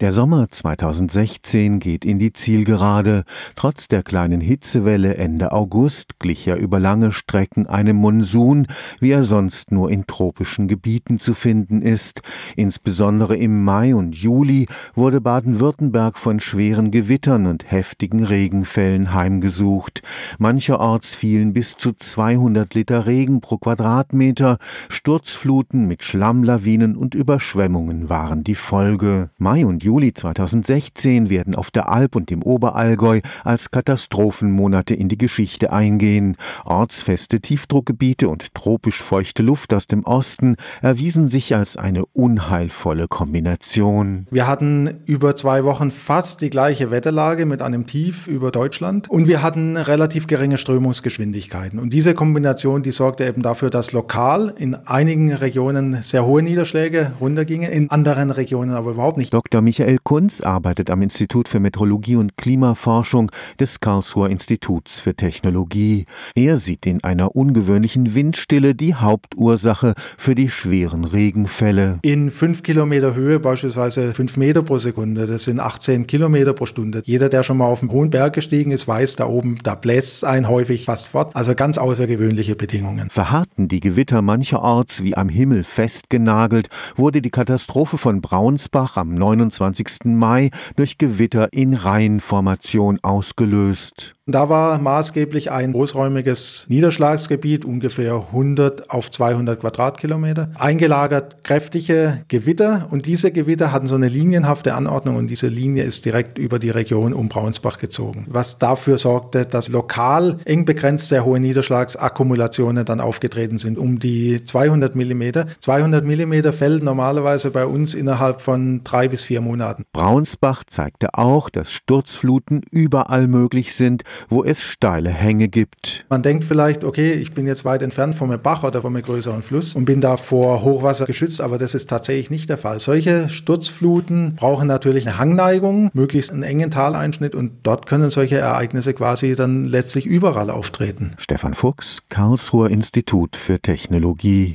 Der Sommer 2016 geht in die Zielgerade. Trotz der kleinen Hitzewelle Ende August glich er über lange Strecken einem Monsun, wie er sonst nur in tropischen Gebieten zu finden ist. Insbesondere im Mai und Juli wurde Baden-Württemberg von schweren Gewittern und heftigen Regenfällen heimgesucht. Mancherorts fielen bis zu 200 Liter Regen pro Quadratmeter. Sturzfluten mit Schlammlawinen und Überschwemmungen waren die Folge. Mai und Juli 2016 werden auf der Alp und im Oberallgäu als Katastrophenmonate in die Geschichte eingehen. Ortsfeste Tiefdruckgebiete und tropisch feuchte Luft aus dem Osten erwiesen sich als eine unheilvolle Kombination. Wir hatten über zwei Wochen fast die gleiche Wetterlage mit einem Tief über Deutschland und wir hatten relativ geringe Strömungsgeschwindigkeiten. Und diese Kombination, die sorgte eben dafür, dass lokal in einigen Regionen sehr hohe Niederschläge runtergingen, in anderen Regionen aber überhaupt nicht. Dr. Michael Kunz arbeitet am Institut für Meteorologie und Klimaforschung des Karlsruher Instituts für Technologie. Er sieht in einer ungewöhnlichen Windstille die Hauptursache für die schweren Regenfälle. In fünf Kilometer Höhe beispielsweise fünf Meter pro Sekunde, das sind 18 Kilometer pro Stunde. Jeder, der schon mal auf einen hohen Berg gestiegen ist, weiß, da oben, da bläst es ein häufig fast fort. Also ganz außergewöhnliche Bedingungen. Verharrten die Gewitter mancherorts wie am Himmel festgenagelt, wurde die Katastrophe von Braunsbach am 29. 27. Mai durch Gewitter in Reihenformation ausgelöst. Da war maßgeblich ein großräumiges Niederschlagsgebiet, ungefähr 100 auf 200 Quadratkilometer, eingelagert kräftige Gewitter und diese Gewitter hatten so eine linienhafte Anordnung und diese Linie ist direkt über die Region um Braunsbach gezogen, was dafür sorgte, dass lokal eng begrenzt sehr hohe Niederschlagsakkumulationen dann aufgetreten sind, um die 200 Millimeter. 200 Millimeter fällt normalerweise bei uns innerhalb von drei bis vier Monaten. Braunsbach zeigte auch, dass Sturzfluten überall möglich sind, wo es steile Hänge gibt. Man denkt vielleicht, okay, ich bin jetzt weit entfernt vom Bach oder vom größeren Fluss und bin da vor Hochwasser geschützt, aber das ist tatsächlich nicht der Fall. Solche Sturzfluten brauchen natürlich eine Hangneigung, möglichst einen engen Taleinschnitt und dort können solche Ereignisse quasi dann letztlich überall auftreten. Stefan Fuchs, Karlsruher Institut für Technologie.